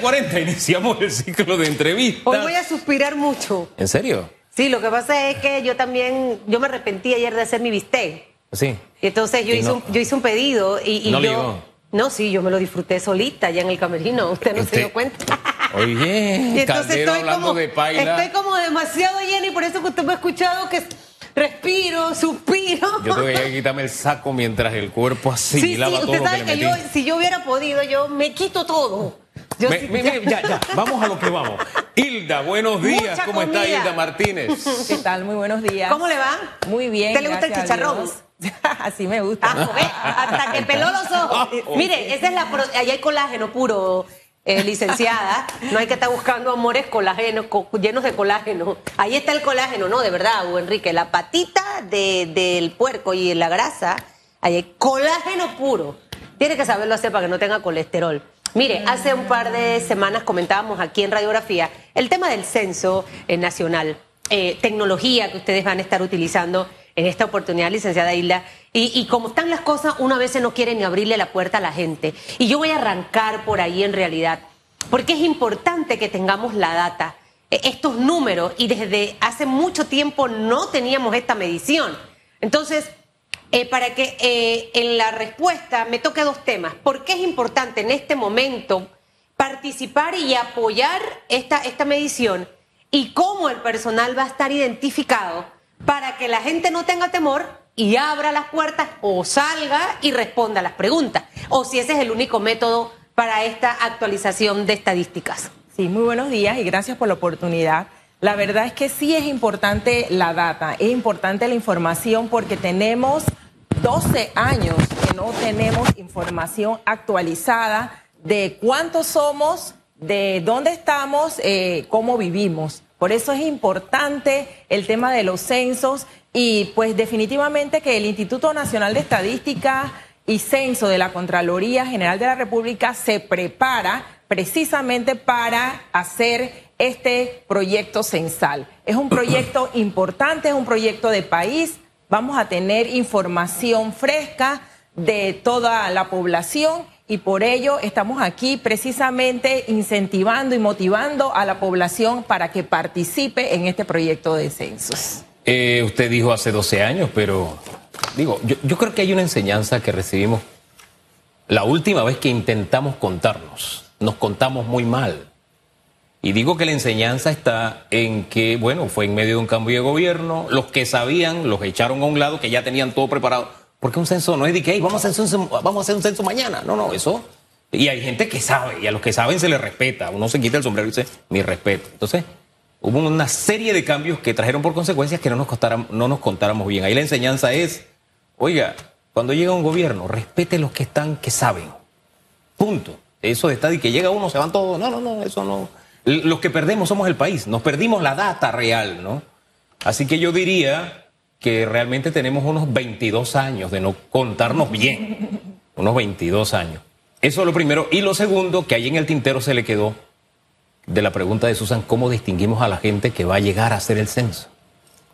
7.40 iniciamos el ciclo de entrevistas. Hoy voy a suspirar mucho. ¿En serio? Sí, lo que pasa es que yo también, yo me arrepentí ayer de hacer mi bistec. Sí. Y entonces yo, Y hice, no- un, yo hice un pedido y, y ¿No yo... No, sí, yo me lo disfruté solita allá en el camerino. Usted no se dio cuenta. Oye, Y entonces estoy hablando como, de paila. estoy como demasiado llena y por eso que usted me ha escuchado que respiro, suspiro. Yo tuve que quitarme el saco mientras el cuerpo sí, sí, asimilaba todo usted lo que sabe le que, metí. yo, si yo hubiera podido, yo me quito todo. Yo Me- sí- me- me- ya, ya, vamos a lo que vamos. Hilda, buenos días. Mucha ¿Cómo está. Hilda Martínez? ¿Qué tal? Muy buenos días. ¿Cómo le va? Muy bien. ¿Te le gusta el chicharrón? Así me gusta. Ah. Hasta que peló los ojos. Ah, Mire, esa es la pro- allá hay colágeno puro, eh, licenciada. No hay que estar buscando amores colágeno, co- llenos de colágeno. Ahí está el colágeno, no, de verdad, Hugo Enrique. La patita de- del puerco y la grasa, ahí hay colágeno puro. Tiene que saberlo hacer para que no tenga colesterol. Mire, hace un par de semanas comentábamos aquí en Radiografía el tema del censo eh, nacional, eh, tecnología que ustedes van a estar utilizando en esta oportunidad, licenciada Hilda. Y, y como están las cosas, una vez no quiere ni abrirle la puerta a la gente. Y yo voy a arrancar por ahí en realidad, porque es importante que tengamos la data, eh, estos números, y desde hace mucho tiempo no teníamos esta medición. Entonces, eh, para que eh, en la respuesta me toque dos temas. ¿Por qué es importante en este momento participar y apoyar esta, esta medición? ¿Y cómo el personal va a estar identificado para que la gente no tenga temor y abra las puertas o salga y responda las preguntas? O si ese es el único método para esta actualización de estadísticas. Sí, muy buenos días y gracias por la oportunidad. La verdad es que sí es importante la data, es importante la información porque tenemos 12 años que no tenemos información actualizada de cuántos somos, de dónde estamos, eh, cómo vivimos. Por eso es importante el tema de los censos y pues definitivamente que el Instituto Nacional de Estadística y Censo de la Contraloría General de la República se prepara precisamente para hacer este proyecto censal. Es un proyecto importante, es un proyecto de país. Vamos a tener información fresca de toda la población y por ello estamos aquí precisamente incentivando y motivando a la población para que participe en este proyecto de censos. Eh, usted dijo hace 12 años, pero digo, yo, yo creo que hay una enseñanza que recibimos la última vez que intentamos contarnos. Nos contamos muy mal. Y digo que la enseñanza está en que, bueno, fue en medio de un cambio de gobierno, los que sabían los echaron a un lado, que ya tenían todo preparado. Porque un censo no es de que, "Hey, vamos a hacer un censo, vamos a hacer un censo mañana. No, no, eso. Y hay gente que sabe, y a los que saben se les respeta. Uno se quita el sombrero y dice, mi respeto. Entonces, hubo una serie de cambios que trajeron por consecuencias que no nos, costara- no nos contáramos bien. Ahí la enseñanza es, oiga, cuando llega un gobierno, respete los que están, que saben. Punto. Eso de y que llega uno, se van todos. No, no, no, eso no. Los que perdemos somos el país. Nos perdimos la data real, ¿no? Así que yo diría que realmente tenemos unos 22 años de no contarnos bien. Unos 22 años. Eso es lo primero. Y lo segundo, que ahí en el tintero se le quedó de la pregunta de Susan, ¿cómo distinguimos a la gente que va a llegar a hacer el censo?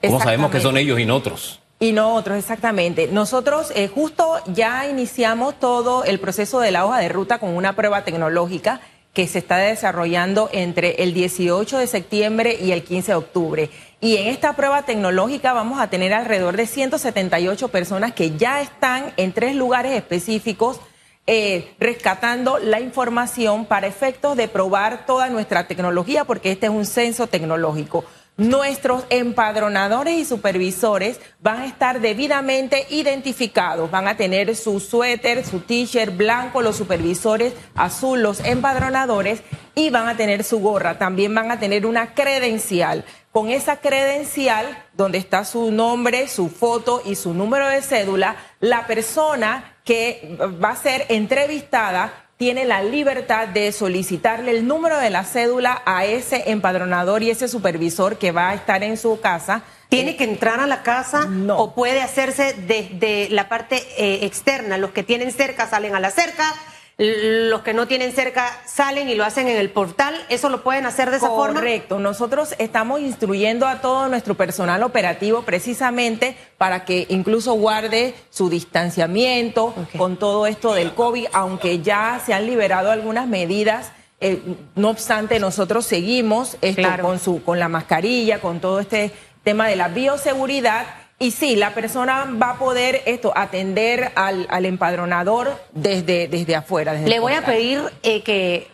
¿Cómo sabemos que son ellos y no otros? Y nosotros, exactamente. Nosotros eh, justo ya iniciamos todo el proceso de la hoja de ruta con una prueba tecnológica que se está desarrollando entre el 18 de septiembre y el 15 de octubre. Y en esta prueba tecnológica vamos a tener alrededor de 178 personas que ya están en tres lugares específicos eh, rescatando la información para efectos de probar toda nuestra tecnología, porque este es un censo tecnológico. Nuestros empadronadores y supervisores van a estar debidamente identificados, van a tener su suéter, su t-shirt blanco, los supervisores azul, los empadronadores y van a tener su gorra, también van a tener una credencial. Con esa credencial, donde está su nombre, su foto y su número de cédula, la persona que va a ser entrevistada tiene la libertad de solicitarle el número de la cédula a ese empadronador y ese supervisor que va a estar en su casa. ¿Tiene que entrar a la casa No. o puede hacerse desde la parte eh, externa? Los que tienen cerca salen a la cerca, los que no tienen cerca salen y lo hacen en el portal. ¿Eso lo pueden hacer de esa forma? Correcto. Nosotros estamos instruyendo a todo nuestro personal operativo precisamente para que incluso guarde su distanciamiento con todo esto del COVID, aunque ya se han liberado algunas medidas Eh, no obstante, nosotros seguimos esto con, su, con la mascarilla, con todo este tema de la bioseguridad. Y sí, la persona va a poder esto atender al, al empadronador desde, desde afuera. Le voy a pedir eh, que,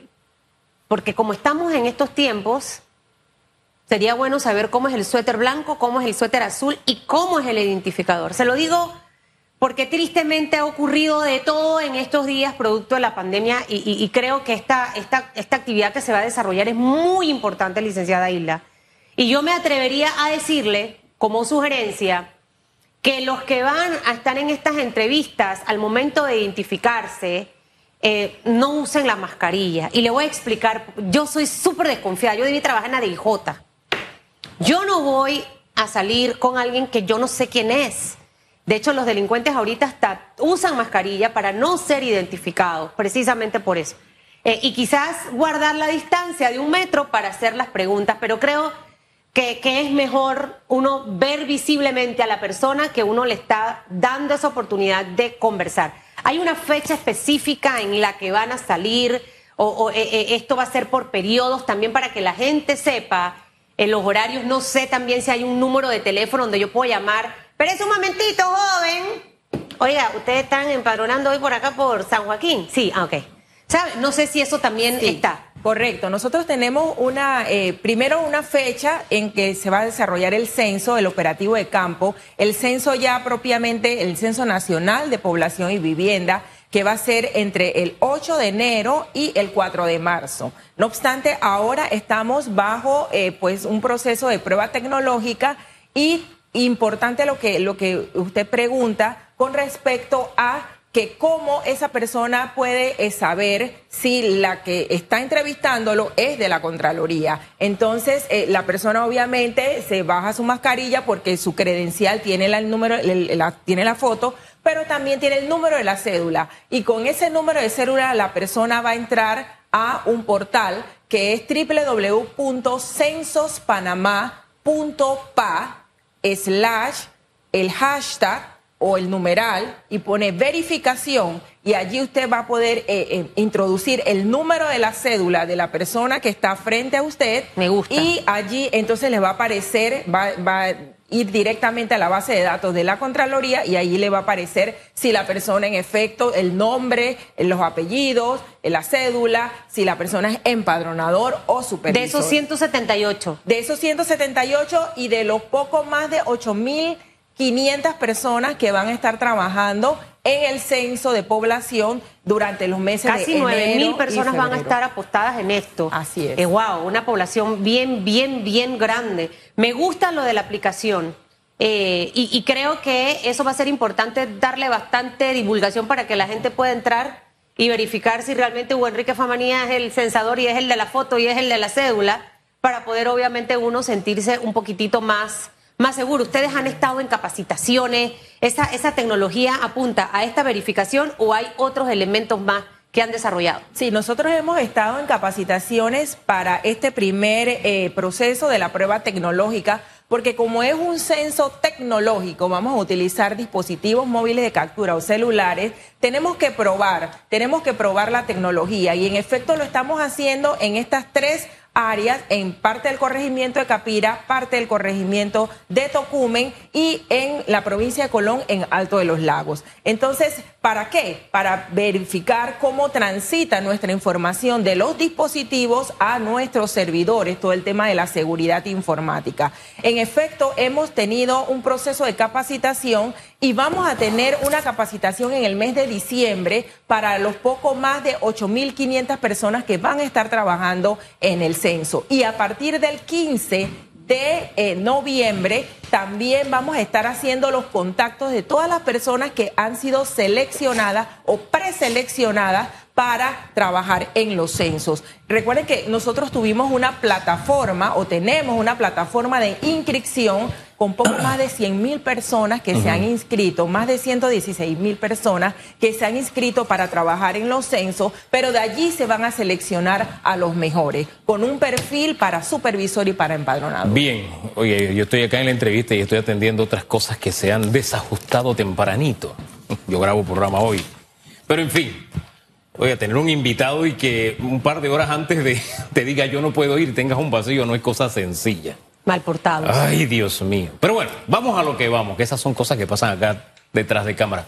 porque como estamos en estos tiempos, sería bueno saber cómo es el suéter blanco, cómo es el suéter azul y cómo es el identificador. Se lo digo porque tristemente ha ocurrido de todo en estos días producto de la pandemia y, creo que esta, esta, esta actividad que se va a desarrollar es muy importante, licenciada Isla. Y yo me atrevería a decirle, como sugerencia, que los que van a estar en estas entrevistas al momento de identificarse, eh, no usen la mascarilla. Y le voy a explicar, yo soy súper desconfiada, yo debí trabajar en la DIJ. Yo no voy a salir con alguien que yo no sé quién es. De hecho, los delincuentes ahorita hasta usan mascarilla para no ser identificados, precisamente por eso. Eh, y quizás guardar la distancia de un metro para hacer las preguntas, pero creo que, que, es mejor uno ver visiblemente a la persona que uno le está dando esa oportunidad de conversar. ¿Hay una fecha específica en la que van a salir o, eh, eh, esto va a ser por periodos también para que la gente sepa en los horarios? No sé también si hay un número de teléfono donde yo puedo llamar pero es un momentito, joven. Oiga, ¿ustedes están empadronando hoy por acá por San Joaquín? Sí, ah, ok. ¿Sabe? No sé si eso también está. Correcto. Nosotros tenemos una, eh, primero una fecha en que se va a desarrollar el censo, el operativo de campo, el censo ya propiamente, el censo nacional de población y vivienda, que va a ser entre el 8 de enero y el 4 de marzo. No obstante, ahora estamos bajo eh, pues un proceso de prueba tecnológica y importante lo que, lo que usted pregunta con respecto a que cómo esa persona puede eh, saber si la que está entrevistándolo es de la Contraloría. Entonces, eh, la persona obviamente se baja su mascarilla porque su credencial tiene el número, la, tiene la foto, pero también tiene el número de la cédula. Y con ese número de cédula la persona va a entrar a un portal que es www.censospanamá.pa slash el hashtag o el numeral y pone verificación y allí usted va a poder eh, eh, introducir el número de la cédula de la persona que está frente a usted. Me gusta. Y allí entonces le va a aparecer, va, va a ir directamente a la base de datos de la Contraloría y allí le va a aparecer si la persona en efecto, el nombre, los apellidos, la cédula, si la persona es empadronador o supervisor. De esos 178. De esos 178 y de los poco más de 8 mil 500 personas que van a estar trabajando en el censo de población durante los meses Casi de enero. Casi 9 mil personas van a estar apostadas en esto. Así es. wow, una población bien, bien, bien grande. Me gusta lo de la aplicación. Eh, y, creo que eso va a ser importante darle bastante divulgación para que la gente pueda entrar y verificar si realmente Hugo Enrique Famanía es el censador y es el de la foto y es el de la cédula, para poder obviamente uno sentirse un poquitito más más seguro. Ustedes han estado en capacitaciones, esa, tecnología apunta a esta verificación o hay otros elementos más que han desarrollado. Sí, nosotros hemos estado en capacitaciones para este primer eh, proceso de la prueba tecnológica, porque como es un censo tecnológico, vamos a utilizar dispositivos móviles de captura o celulares, tenemos que probar, tenemos que probar la tecnología y en efecto lo estamos haciendo en estas tres áreas en parte del corregimiento de Capira, parte del corregimiento de Tocumen y en la provincia de Colón en Alto de los Lagos. Entonces, ¿para qué? Para verificar cómo transita nuestra información de los dispositivos a nuestros servidores, todo el tema de la seguridad informática. En efecto, hemos tenido un proceso de capacitación y vamos a tener una capacitación en el mes de diciembre para los poco más de 8.500 personas que van a estar trabajando en el Y a partir del 15 de eh, noviembre también vamos a estar haciendo los contactos de todas las personas que han sido seleccionadas o preseleccionadas para trabajar en los censos. Recuerden que nosotros tuvimos una plataforma o tenemos una plataforma de inscripción con poco más de 100 mil personas que se han inscrito, más de 116 mil personas que se han inscrito para trabajar en los censos, pero de allí se van a seleccionar a los mejores, con un perfil para supervisor y para empadronado. Bien, oye, yo estoy acá en la entrevista y estoy atendiendo otras cosas que se han desajustado tempranito. Yo grabo programa hoy. Pero en fin, Oye, tener un invitado y que un par de horas antes de te diga yo no puedo ir, tengas un vacío, no es cosa sencilla. Mal portados. Ay, Dios mío. Pero bueno, vamos a lo que vamos, que esas son cosas que pasan acá detrás de cámara.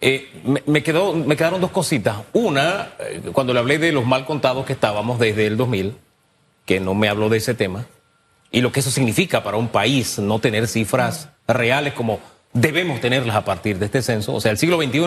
Eh, me, quedó, me quedaron dos cositas. Una, eh, cuando le hablé de los mal contados que estábamos desde el 2000, que no me habló de ese tema, y lo que eso significa para un país no tener cifras reales como debemos tenerlas a partir de este censo. O sea, el siglo XXI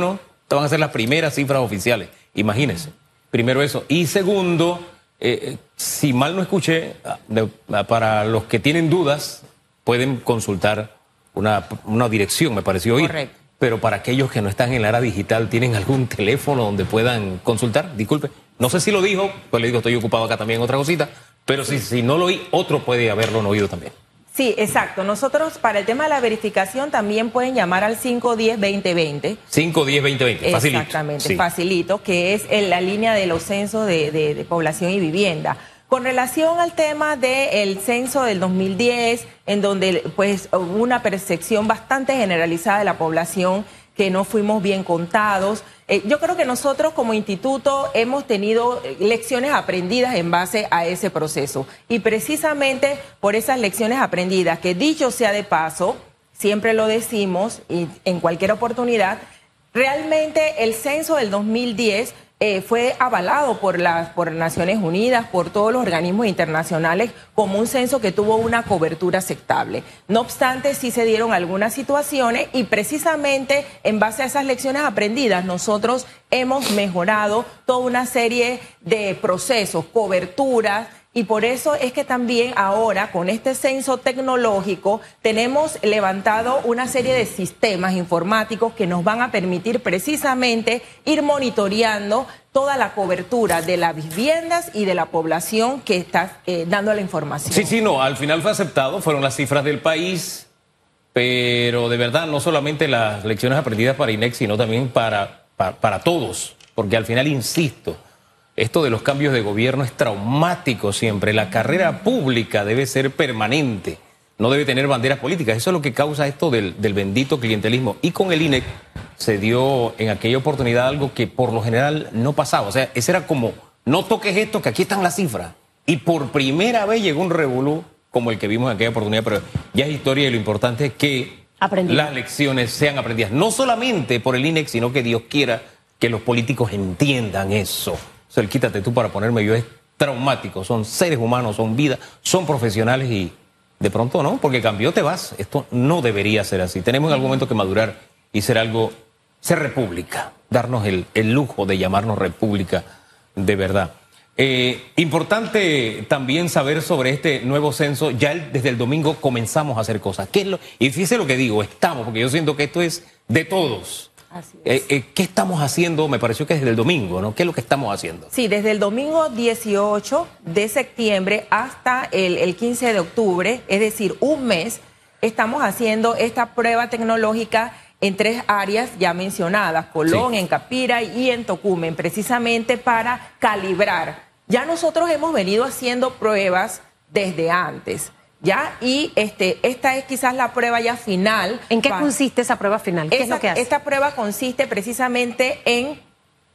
van a ser las primeras cifras oficiales. Imagínense. Primero eso. Y segundo, eh, si mal no escuché, ah, para los que tienen dudas, pueden consultar una, una dirección, me pareció oír. Correcto. Pero para aquellos que no están en la era digital, ¿tienen algún teléfono donde puedan consultar? Disculpe. No sé si lo dijo, pues le digo, estoy ocupado acá también en otra cosita, pero si, si no lo oí, otro puede haberlo oído también. Sí, exacto. Nosotros para el tema de la verificación también pueden llamar al 510-2020. 510-2020, facilito. Exactamente, Sí. facilito, que es en la línea de los censos de, de- de población y vivienda. Con relación al tema del censo del 2010, en donde pues hubo una percepción bastante generalizada de la población que no fuimos bien contados. eh, yo creo que nosotros como instituto hemos tenido eh, lecciones aprendidas en base a ese proceso. Y precisamente por esas lecciones aprendidas, que dicho sea de paso, siempre lo decimos y en cualquier oportunidad, realmente el censo del 2010 eh, fue avalado por las por Naciones Unidas, por todos los organismos internacionales, como un censo que tuvo una cobertura aceptable. No obstante, sí se dieron algunas situaciones y precisamente en base a esas lecciones aprendidas, nosotros hemos mejorado toda una serie de procesos, coberturas, y por eso es que también ahora con este censo tecnológico tenemos levantado una serie de sistemas informáticos que nos van a permitir precisamente ir monitoreando toda la cobertura de las viviendas y de la población que está eh, dando la información. Sí, sí, no, al final fue aceptado, fueron las cifras del país, pero de verdad no solamente las lecciones aprendidas para INEX, sino también para, para, para todos, porque al final, insisto, esto de los cambios de gobierno es traumático siempre, la carrera pública debe ser permanente, no debe tener banderas políticas, eso es lo que causa esto del, del bendito clientelismo. Y con el INEC se dio en aquella oportunidad algo que por lo general no pasaba, o sea, ese era como, no toques esto, que aquí están las cifras. Y por primera vez llegó un revolú como el que vimos en aquella oportunidad, pero ya es historia y lo importante es que Aprendido. las lecciones sean aprendidas, no solamente por el INEC, sino que Dios quiera que los políticos entiendan eso. Sea, el quítate tú para ponerme yo es traumático, son seres humanos, son vidas, son profesionales y de pronto no, porque cambió te vas. Esto no debería ser así. Tenemos en algún momento que madurar y ser algo, ser república, darnos el, lujo de llamarnos república de verdad. Eh, importante también saber sobre este nuevo censo. Ya desde el domingo comenzamos a hacer cosas. ¿Qué es lo, y fíjese lo que digo, estamos, porque yo siento que esto es de todos. Así Eh, eh, ¿Qué estamos haciendo? Me pareció que desde el domingo, ¿no? ¿Qué es lo que estamos haciendo? Sí, desde el domingo 18 de septiembre hasta el, el 15 de octubre, es decir, un mes, estamos haciendo esta prueba tecnológica en tres áreas ya mencionadas, Colón, Sí. en Capira y en Tocumen, precisamente para calibrar. Ya nosotros hemos venido haciendo pruebas desde antes, ¿ya? Y este, esta es quizás la prueba ya final. ¿En qué consiste esa prueba final? ¿Qué es lo que hace? Esta prueba consiste precisamente en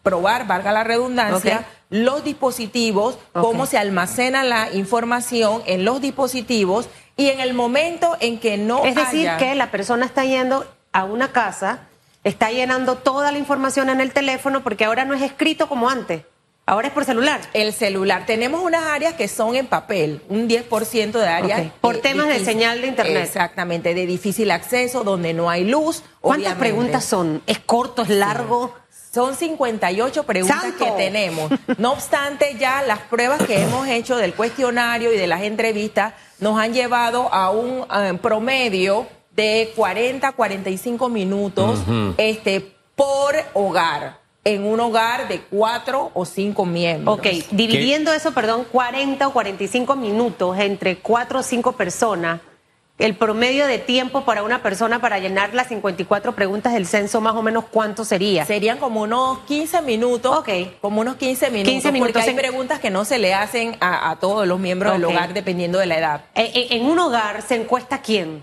probar, valga la redundancia, los dispositivos, cómo se almacena la información en los dispositivos y en el momento en que no Es decir, haya- que la persona está yendo a una casa, está llenando toda la información en el teléfono, porque ahora no es escrito como antes, ahora es por celular. el celular. Tenemos unas áreas que son en papel, un 10% de áreas. Ok. Por temas de señal de internet. Exactamente, de difícil acceso, donde no hay luz. ¿Cuántas obviamente. preguntas son? ¿Es corto, es largo? Son 58 preguntas ¡Santo! que tenemos. No obstante, ya las pruebas que hemos hecho del cuestionario y de las entrevistas nos han llevado a un eh, promedio de 40, 45 minutos este, por hogar, en un hogar de cuatro o cinco miembros. Ok, dividiendo eso, perdón, 40 o 45 minutos entre cuatro o cinco personas, el promedio de tiempo para una persona para llenar las 54 preguntas del censo, más o menos, ¿cuánto sería? Serían como unos 15 minutos. Ok. Como unos 15 minutos. 15 minutos Porque hay preguntas que no se le hacen a, a todos los miembros del hogar dependiendo de la edad. Eh, eh, En un hogar se encuesta quién?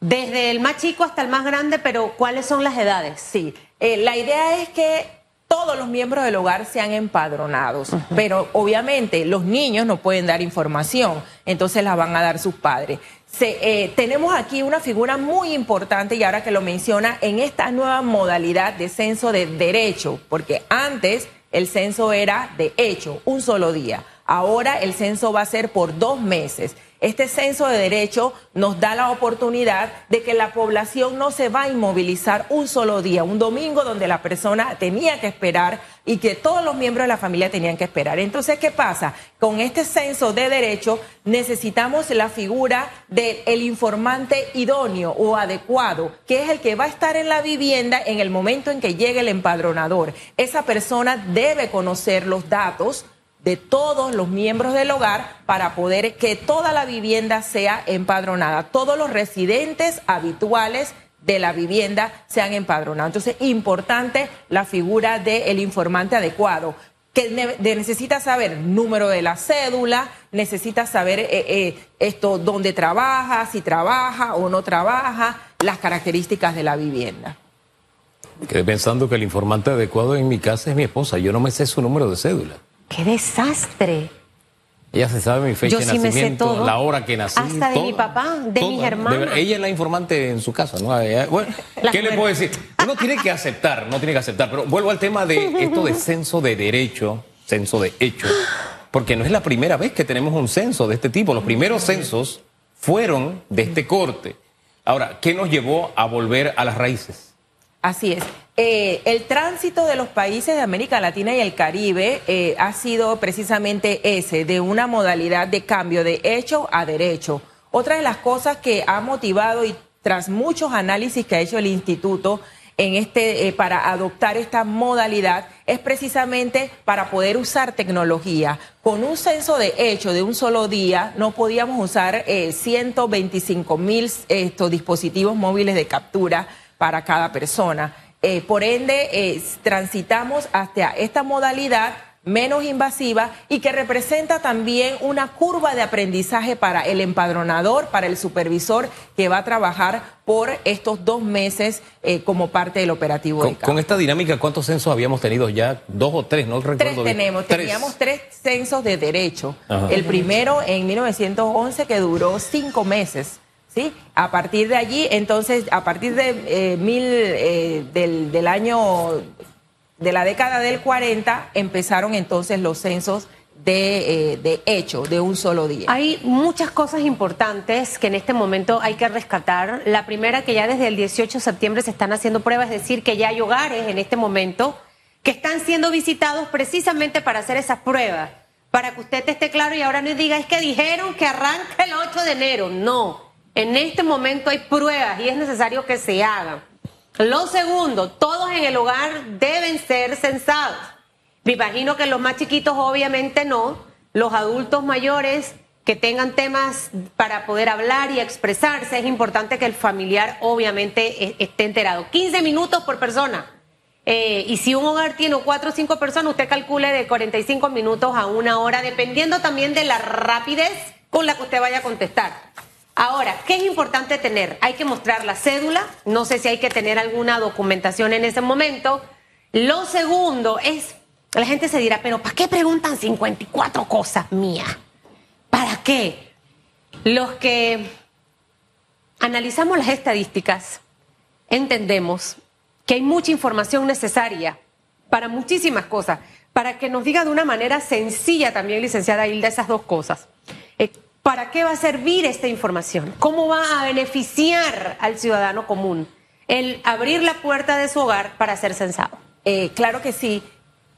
Desde el más chico hasta el más grande, pero ¿cuáles son las edades? Sí, eh, la idea es que todos los miembros del hogar sean empadronados, pero obviamente los niños no pueden dar información, entonces la van a dar sus padres. Eh, tenemos aquí una figura muy importante y ahora que lo menciona en esta nueva modalidad de censo de derecho, porque antes el censo era de hecho, un solo día. Ahora el censo va a ser por dos meses. Este censo de derecho nos da la oportunidad de que la población no se va a inmovilizar un solo día, un domingo donde la persona tenía que esperar y que todos los miembros de la familia tenían que esperar. Entonces, ¿qué pasa? Con este censo de derecho necesitamos la figura del informante idóneo o adecuado, que es el que va a estar en la vivienda en el momento en que llegue el empadronador. Esa persona debe conocer los datos de todos los miembros del hogar para poder que toda la vivienda sea empadronada, todos los residentes habituales de la vivienda sean empadronados. Entonces, importante la figura del informante adecuado, que necesita saber número de la cédula, necesita saber eh, eh, esto, dónde trabaja, si trabaja o no trabaja, las características de la vivienda. Quedé pensando que el informante adecuado en mi casa es mi esposa, yo no me sé su número de cédula. ¡Qué desastre! Ella se sabe mi fecha de nacimiento, la hora que nací. Hasta de mi papá, de mis hermanos. ella es la informante en su casa, ¿no? Bueno, ¿qué le puedo decir? Uno tiene que aceptar, no tiene que aceptar. Pero vuelvo al tema de esto de censo de derecho, censo de hecho, porque no es la primera vez que tenemos un censo de este tipo. Los primeros censos fueron de este corte. Ahora, ¿qué nos llevó a volver a las raíces? Así es. Eh, el tránsito de los países de América Latina y el Caribe eh, ha sido precisamente ese, de una modalidad de cambio de hecho a derecho. Otra de las cosas que ha motivado y tras muchos análisis que ha hecho el instituto en este, eh, para adoptar esta modalidad es precisamente para poder usar tecnología. Con un censo de hecho de un solo día no podíamos usar 125 mil dispositivos móviles de captura para cada persona. Eh, por ende, eh, transitamos hacia esta modalidad menos invasiva y que representa también una curva de aprendizaje para el empadronador, para el supervisor que va a trabajar por estos dos meses eh, como parte del operativo. Con, con, esta dinámica, ¿cuántos censos habíamos tenido ya? ¿Dos o tres? No recuerdo. Tres tenemos, teníamos tres censos de derecho. El primero en 1911 que duró cinco meses. A partir de allí, entonces, a partir de eh, mil, eh, del, año, de la década del 40, empezaron entonces los censos de, eh, de, hecho, de un solo día. Hay muchas cosas importantes que en este momento hay que rescatar. La primera, que ya desde el 18 de septiembre se están haciendo pruebas, es decir, que ya hay hogares en este momento que están siendo visitados precisamente para hacer esas pruebas, para que usted esté claro y ahora no diga, es que dijeron que arranca el 8 de enero. No, en este momento hay pruebas y es necesario que se hagan. Lo segundo, todos en el hogar deben ser censados. Me imagino que los más chiquitos obviamente no, los adultos mayores que tengan temas para poder hablar y expresarse, es importante que el familiar obviamente e-, esté enterado. 15 minutos por persona. Eh, y si un hogar tiene cuatro o cinco personas, usted calcule de 45 minutos a una hora, dependiendo también de la rapidez con la que usted vaya a contestar. Ahora, ¿qué es importante tener? Hay que mostrar la cédula, no sé si hay que tener alguna documentación en ese momento. Lo segundo es, la gente se dirá, pero ¿para qué preguntan 54 cosas mías? ¿Para qué? Los que analizamos las estadísticas, entendemos que hay mucha información necesaria para muchísimas cosas, para que nos diga de una manera sencilla también, licenciada Hilda, esas dos cosas. ¿Para qué va a servir esta información? ¿Cómo va a beneficiar al ciudadano común el abrir la puerta de su hogar para ser censado? Eh, claro que sí.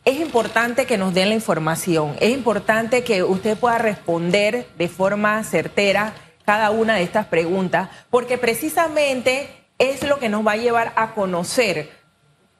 Es importante que nos den la información. Es importante que usted pueda responder de forma certera cada una de estas preguntas, porque precisamente es lo que nos va a llevar a conocer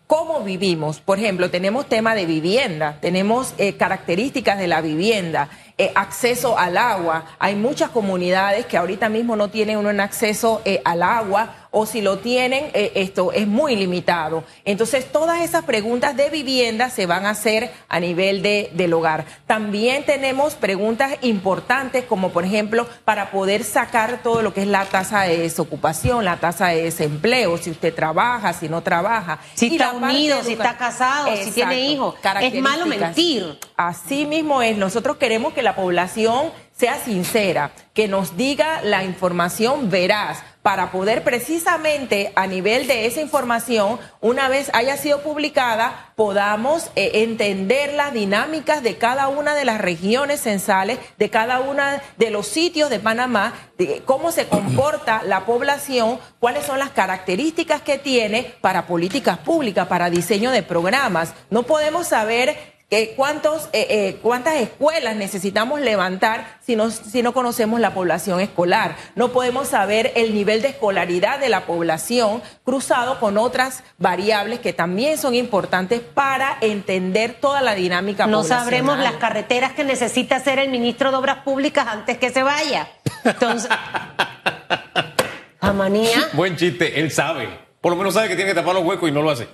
cómo vivimos. Por ejemplo, tenemos tema de vivienda, tenemos eh, características de la vivienda, eh, acceso al agua. Hay muchas comunidades que ahorita mismo no tienen un acceso eh, al agua o si lo tienen, eh, esto es muy limitado. Entonces, todas esas preguntas de vivienda se van a hacer a nivel de, del hogar. También tenemos preguntas importantes como, por ejemplo, para poder sacar todo lo que es la tasa de desocupación, la tasa de desempleo, si usted trabaja, si no trabaja. Si está unido, si está casado, si tiene hijos. Es malo mentir. Así mismo es. Nosotros queremos que la población sea sincera, que nos diga la información veraz para poder precisamente a nivel de esa información, una vez haya sido publicada, podamos eh, entender las dinámicas de cada una de las regiones censales, de cada uno de los sitios de Panamá, de cómo se comporta la población, cuáles son las características que tiene para políticas públicas, para diseño de programas. No podemos saber cuántos, eh, eh, ¿Cuántas escuelas necesitamos levantar si no, si no conocemos la población escolar? No podemos saber el nivel de escolaridad de la población cruzado con otras variables que también son importantes para entender toda la dinámica no sabremos las carreteras que necesita hacer el ministro de Obras Públicas antes que se vaya. Entonces, manía. Buen chiste, él sabe. Por lo menos sabe que tiene que tapar los huecos y no lo hace.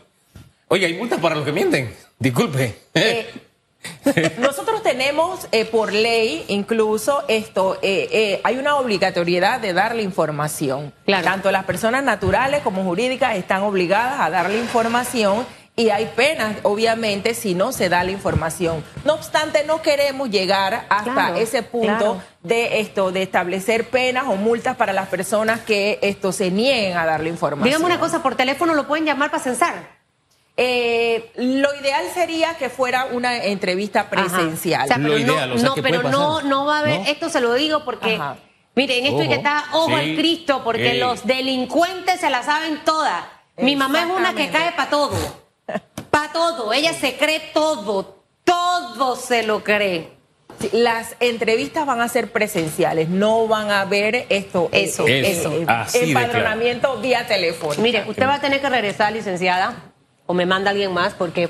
Oye, hay multas para los que mienten. Disculpe. Eh, nosotros tenemos eh, por ley incluso esto, eh, hay una obligatoriedad de darle información. Tanto las personas naturales como jurídicas están obligadas a darle información y hay penas, obviamente, si no se da la información. No obstante, no queremos llegar hasta ese punto de esto, de establecer penas o multas para las personas que esto se nieguen a darle información. Dígame una cosa, por teléfono lo pueden llamar para censar. Eh, lo ideal sería que fuera una entrevista presencial. lo ideal, no, pero no, no va a haber, esto se lo digo porque, miren, esto es que está ojo al Cristo, porque los delincuentes se la saben todas. Mi mamá es una que cae para todo, para todo, ella se cree todo, todo se lo cree. las entrevistas van a ser presenciales, no van a ver esto, eso, eso, eso. empadronamiento vía teléfono. Mire, usted va a tener que regresar, licenciada o me manda alguien más porque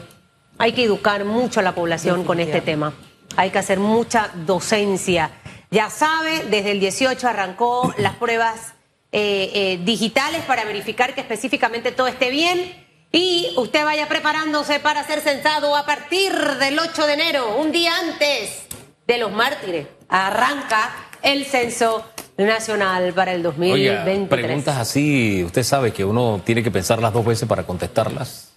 hay que educar mucho a la población con este tema. Hay que hacer mucha docencia. Ya sabe, desde el 18 arrancó las pruebas eh, eh, digitales para verificar que específicamente todo esté bien y usted vaya preparándose para ser censado a partir del 8 de enero, un día antes de los mártires. Arranca el censo nacional para el 2023. preguntas así, usted sabe que uno tiene que pensarlas dos veces para contestarlas.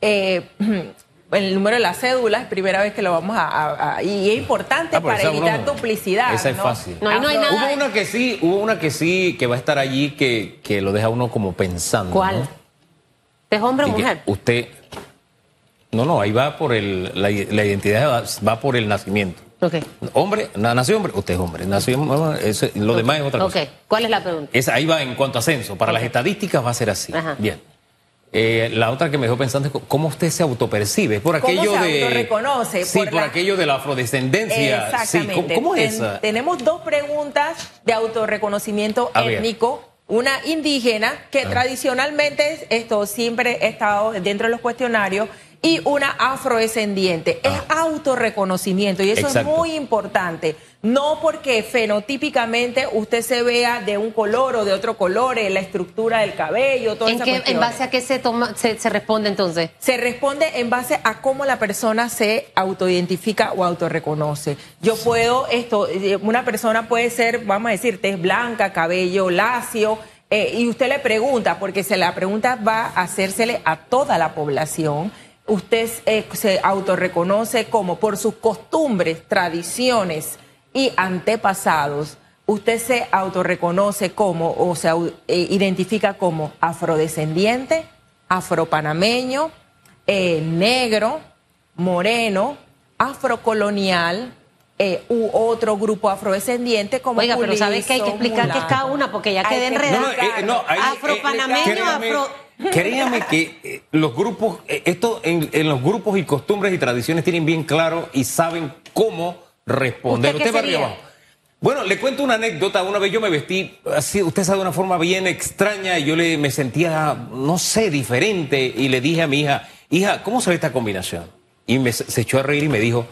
Eh, el número de la cédula es primera vez que lo vamos a, y es importante ah, para evitar duplicidad. Esa es fácil. No, no hay nada. Hubo una que sí, hubo una que sí que va a estar allí que, que lo deja uno como pensando. ¿Cuál? ¿Es hombre o mujer? Usted no, no, ahí va por el la, identidad va, por el nacimiento. Okay. Hombre, nació hombre, usted es hombre, nació lo demás es otra cosa. ¿Cuál es la pregunta? ahí va en cuanto a censo. Para las estadísticas va a ser así. Bien. Eh, la otra que me dejó pensando es cómo usted se autopercibe. Por aquello ¿Cómo se de. Reconoce, sí, por, aquello de la afrodescendencia. Exactamente. ¿Cómo, es esa? Tenemos dos preguntas de autorreconocimiento étnico. Una indígena, que ah. tradicionalmente esto siempre ha estado dentro de los cuestionarios y una afrodescendiente. Es ah. autorreconocimiento y eso es muy importante. No porque fenotípicamente usted se vea de un color o de otro color, en la estructura del cabello, todo ¿En, ¿En base a qué se, toma, se, responde entonces? Se responde en base a cómo la persona se autoidentifica o autorreconoce. Yo puedo, esto, eh, una persona puede ser, vamos a decir, tez blanca, cabello lacio, eh, y usted le pregunta, porque se la pregunta va a hacérsele a toda la población usted eh, se autorreconoce como por sus costumbres, tradiciones y antepasados, usted se autorreconoce como o se eh, identifica como afrodescendiente, afropanameño, eh, negro, moreno, afrocolonial, u otro grupo afrodescendiente como Oiga, pero sabes que hay que explicar qué es cada una porque ya quedé enredada. No, afropanameño, afro Créame que eh, los grupos, eh, esto en, los grupos y costumbres y tradiciones tienen bien claro y saben cómo responder. ¿Usted, ¿Usted Bueno, le cuento una anécdota. Una vez yo me vestí así, usted sabe, de una forma bien extraña y yo le, me sentía, no sé, diferente y le dije a mi hija, hija, ¿cómo se ve esta combinación? Y me, se echó a reír y me dijo,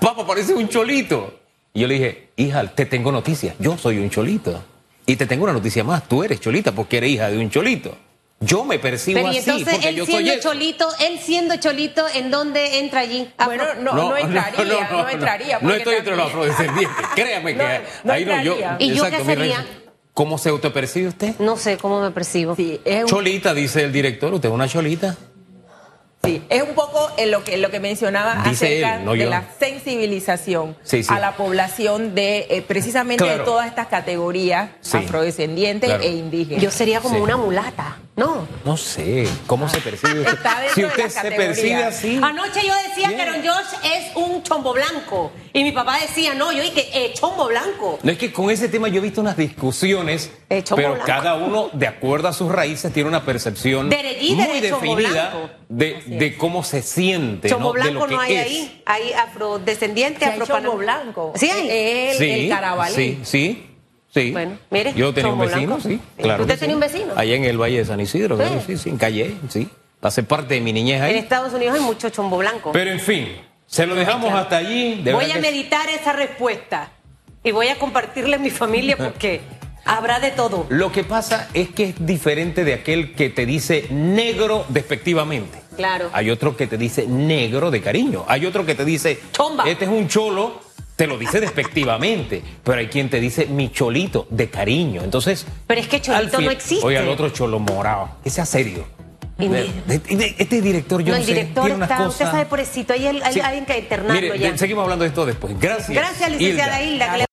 papá, parece un cholito. Y yo le dije, hija, te tengo noticias, yo soy un cholito. Y te tengo una noticia más, tú eres cholita porque eres hija de un cholito. Yo me percibo Pero y así porque él yo siendo cholito, él siendo cholito, ¿en dónde entra allí? Bueno, no, no, entraría, no, entraría. No estoy entre los afrodescendientes, créame que No, no ahí no yo. ¿Y yo qué sería? ¿Cómo se autopercibe usted? no sé cómo me percibo. Sí, es un, Cholita, dice el director, usted es una cholita. sí, es un poco en lo que, lo que mencionaba Dice acerca él, no de yo. la sensibilización Sí, sí. a la población de eh, precisamente Claro. de todas estas categorías Sí, afrodescendientes claro. e indígenas. Yo sería como Sí. una mulata, ¿no? No sé, ¿cómo se percibe usted? Está dentro Si de usted la se categoría. percibe así. Anoche yo decía Bien. que Aaron George es un chombo blanco. Y mi papá decía, no, yo dije, eh, chombo blanco. No es que con ese tema yo he visto unas discusiones, Eh, chombo pero blanco. cada uno, de acuerdo a sus raíces, tiene una percepción muy definida de, de cómo se siente, Chombo ¿no? de blanco lo que no hay es. ahí. Hay afrodescendiente, Sí, chombo blanco. Sí hay. El, Sí, el carabalí. Sí, sí, sí. Bueno, mire, Yo tenía un vecino, sí, claro. ¿Usted tenía sí. un vecino? Allá en el Valle de San Isidro, Sí. sí, sí, en Calle, sí. Hace parte de mi niñez En ahí. Estados Unidos hay mucho chombo blanco. Pero en fin, se lo dejamos Claro. hasta allí. de voy a que- meditar esa respuesta. Y voy a compartirle en mi familia porque habrá de todo. Lo que pasa es que es diferente de aquel que te dice negro despectivamente. Claro. Hay otro que te dice negro de cariño. Hay otro que te dice, Chomba. este es un cholo, te lo dice despectivamente. Pero hay quien te dice mi cholito de cariño. Entonces. Pero es que cholito no existe. Oye, al otro cholo morado. Que sea serio. De- de- de- este director, yo no, no, el director está, usted sabe, pobrecito, hay, el- hay Sí. alguien que internarlo Mire, ya. seguimos hablando de esto después. Gracias. Gracias, licenciada Hilda. que le-